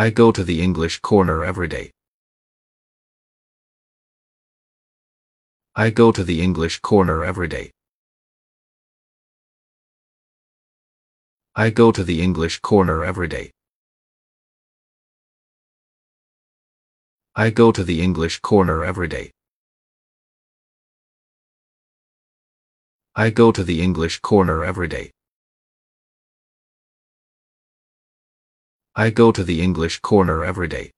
I go to the English corner every day. I go to the English corner every day. I go to the English corner every day. I go to the English corner every day. I go to the English corner every day. I go to the English corner every day.